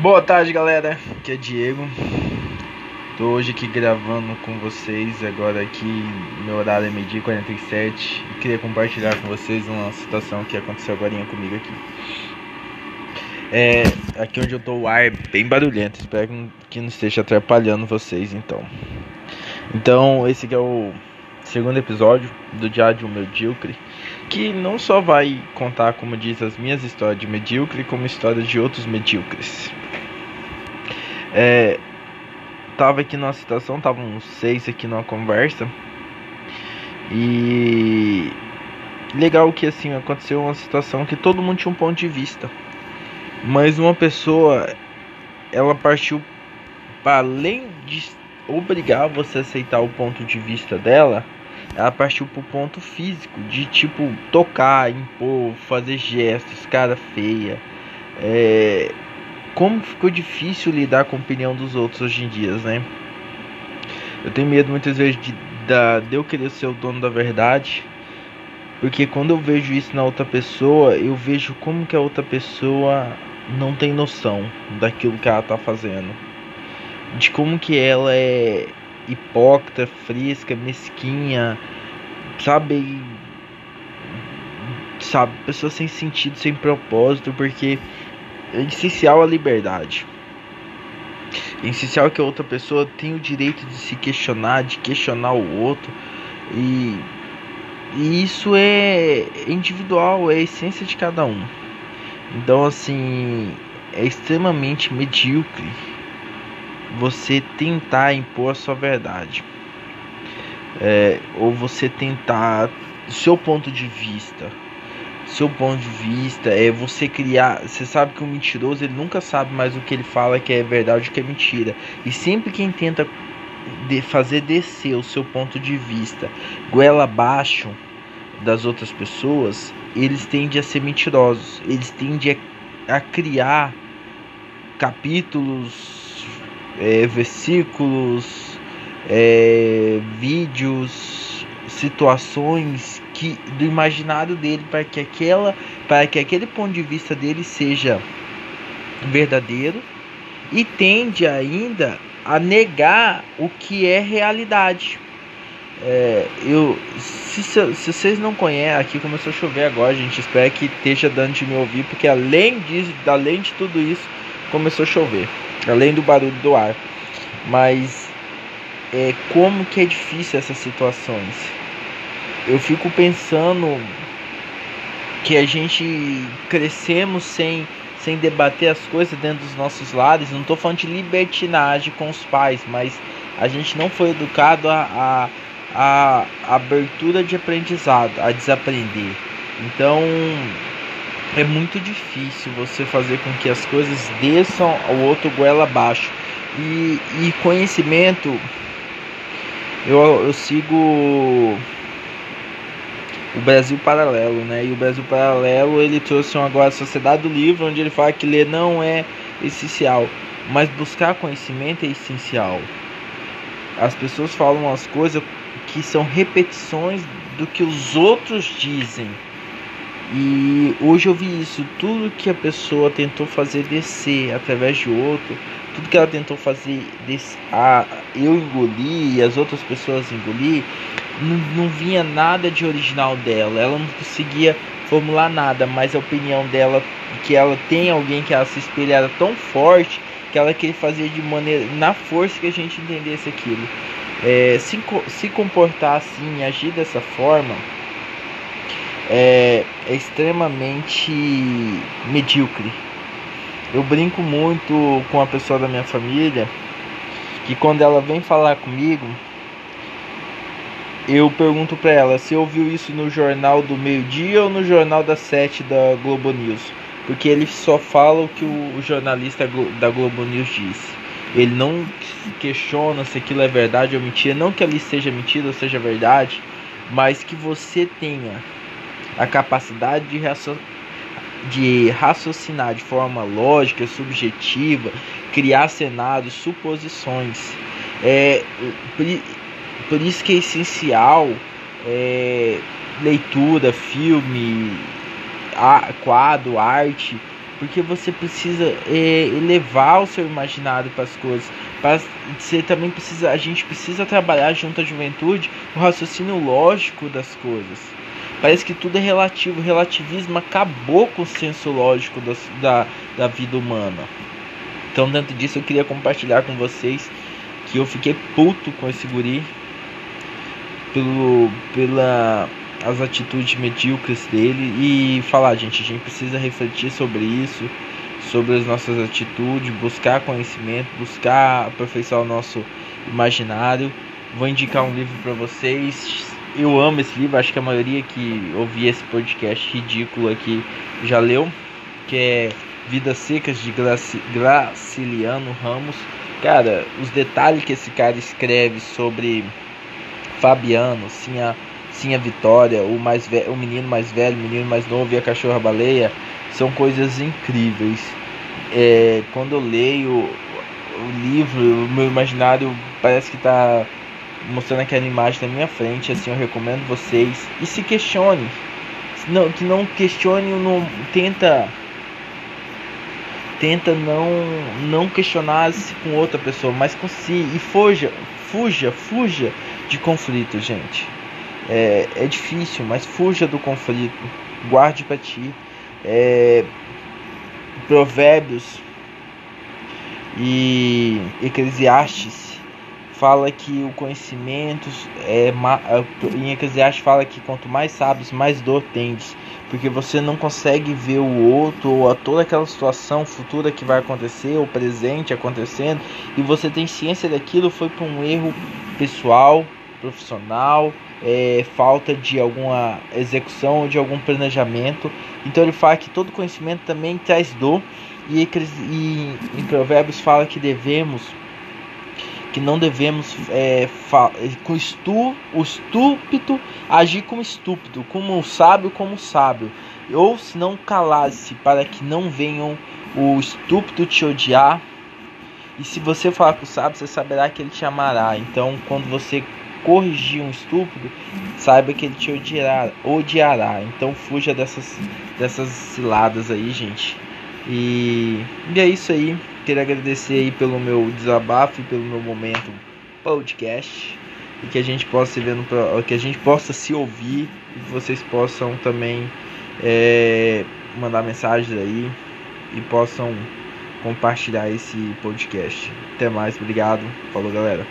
Boa tarde, galera. Aqui é Diego. Tô hoje aqui gravando com vocês. Agora aqui meu horário é meio-dia 47 e queria compartilhar com vocês uma situação que aconteceu agora comigo aqui. É, aqui onde eu tô o ar é bem barulhento. Espero que não esteja atrapalhando vocês, então. Então, esse é o segundo episódio do Diário Medíocre, que não só vai contar, como diz, as minhas histórias de medíocre, como histórias de outros medíocres. É, tava aqui numa situação, estavam uns seis aqui numa conversa. E legal que assim aconteceu uma situação que todo mundo tinha um ponto de vista. Mas uma pessoa ela partiu para além de obrigar você a aceitar o ponto de vista dela, ela partiu pro ponto físico, de tipo tocar, impor, fazer gestos, cara feia. É, como ficou difícil lidar com a opinião dos outros hoje em dia, né? Eu tenho medo muitas vezes de, de eu querer ser o dono da verdade, porque quando eu vejo isso na outra pessoa, eu vejo como que a outra pessoa não tem noção daquilo que ela tá fazendo, de como que ela é hipócrita, fresca, mesquinha, sabe? Sabe, pessoa sem sentido, sem propósito, porque é essencial a liberdade. É essencial que a outra pessoa tenha o direito de se questionar, de questionar o outro. E, e isso é individual, é a essência de cada um. Então, assim, é extremamente medíocre você tentar impor a sua verdade. É, ou você tentar seu ponto de vista seu ponto de vista, é você criar. Você sabe que o mentiroso ele nunca sabe mais o que ele fala que é verdade ou que é mentira. E sempre quem tenta de fazer descer o seu ponto de vista goela abaixo das outras pessoas, eles tendem a ser mentirosos. Eles tendem a, a criar capítulos, é, versículos, é, vídeos, situações que do imaginário dele para que aquela para que aquele ponto de vista dele seja verdadeiro e tende ainda a negar o que é realidade. É, eu se, se, vocês não conhecem aqui começou a chover agora gente espero que esteja dando de me ouvir porque além disso além de tudo isso começou a chover além do barulho do ar mas é, como que é difícil essas situações eu fico pensando que a gente crescemos sem sem debater as coisas dentro dos nossos lares. Não estou falando de libertinagem com os pais, mas a gente não foi educado a, a, a abertura de aprendizado, a desaprender. Então é muito difícil você fazer com que as coisas desçam ao outro goela abaixo. E, e conhecimento, eu, eu sigo o Brasil Paralelo, né? E o Brasil Paralelo ele trouxe um agora a Sociedade do Livro, onde ele fala que ler não é essencial, mas buscar conhecimento é essencial. As pessoas falam as coisas que são repetições do que os outros dizem. E hoje eu vi isso, tudo que a pessoa tentou fazer descer através de outro, tudo que ela tentou fazer des a eu engolir e as outras pessoas engolir, não, não vinha nada de original dela. Ela não conseguia formular nada, mas a opinião dela, que ela tem alguém que ela se espelha era tão forte que ela queria fazer de maneira na força que a gente entendesse aquilo. É, se, se comportar assim, agir dessa forma, é, é extremamente medíocre. Eu brinco muito com a pessoa da minha família que quando ela vem falar comigo, eu pergunto para ela se ouviu isso no jornal do meio-dia ou no jornal das sete da Globo News, porque ele só fala o que o jornalista da Globo News diz. Ele não questiona se aquilo é verdade ou mentira, não que ali seja mentira ou seja verdade, mas que você tenha a capacidade de, raci de raciocinar de forma lógica, subjetiva, criar cenários, suposições. É, por isso que é essencial é, leitura, filme, a, quadro, arte, porque você precisa é, elevar o seu imaginário para as coisas. Para você também precisa, a gente precisa trabalhar junto à juventude o raciocínio lógico das coisas. Parece que tudo é relativo. O relativismo acabou com o senso lógico da, da, da vida humana. Então, dentro disso, eu queria compartilhar com vocês que eu fiquei puto com esse guri pelo, pela as atitudes medíocres dele e falar, gente, a gente precisa refletir sobre isso, sobre as nossas atitudes, buscar conhecimento, buscar aperfeiçoar o nosso imaginário. Vou indicar um livro para vocês. Eu amo esse livro, acho que a maioria que ouvi esse podcast ridículo aqui já leu, que é Vidas Secas de Graci Graciliano Ramos. Cara, os detalhes que esse cara escreve sobre Fabiano, sim a, sim a Vitória, o, mais o menino mais velho, o menino mais novo e a cachorra baleia, são coisas incríveis. É, quando eu leio o livro, o meu imaginário parece que está mostrando aquela imagem na minha frente, assim, eu recomendo vocês. E se questione. Não, que não questione, não tenta tenta não não questionar-se com outra pessoa, mas com si e fuja, fuja, fuja de conflito, gente. É, é difícil, mas fuja do conflito, guarde para ti. É, provérbios e Eclesiastes fala que o conhecimento é em Eclesiastes fala que quanto mais sabes, mais dor tendes porque você não consegue ver o outro ou a toda aquela situação futura que vai acontecer ou presente acontecendo e você tem ciência daquilo foi por um erro pessoal, profissional, é, falta de alguma execução de algum planejamento. Então ele fala que todo conhecimento também traz dor e, e em Provérbios fala que devemos que não devemos é, com estu, o estúpido agir como estúpido, como o sábio como sábio, ou se não calar-se para que não venham o estúpido te odiar. E se você falar com o sábio, você saberá que ele te amará. Então, quando você corrigir um estúpido, saiba que ele te odiará, odiará. Então, fuja dessas dessas ciladas aí, gente. E, e é isso aí. Queria agradecer aí pelo meu desabafo e pelo meu momento podcast. E que a gente possa se ver no, que a gente possa se ouvir e vocês possam também é, mandar mensagens aí e possam compartilhar esse podcast. Até mais, obrigado. Falou galera.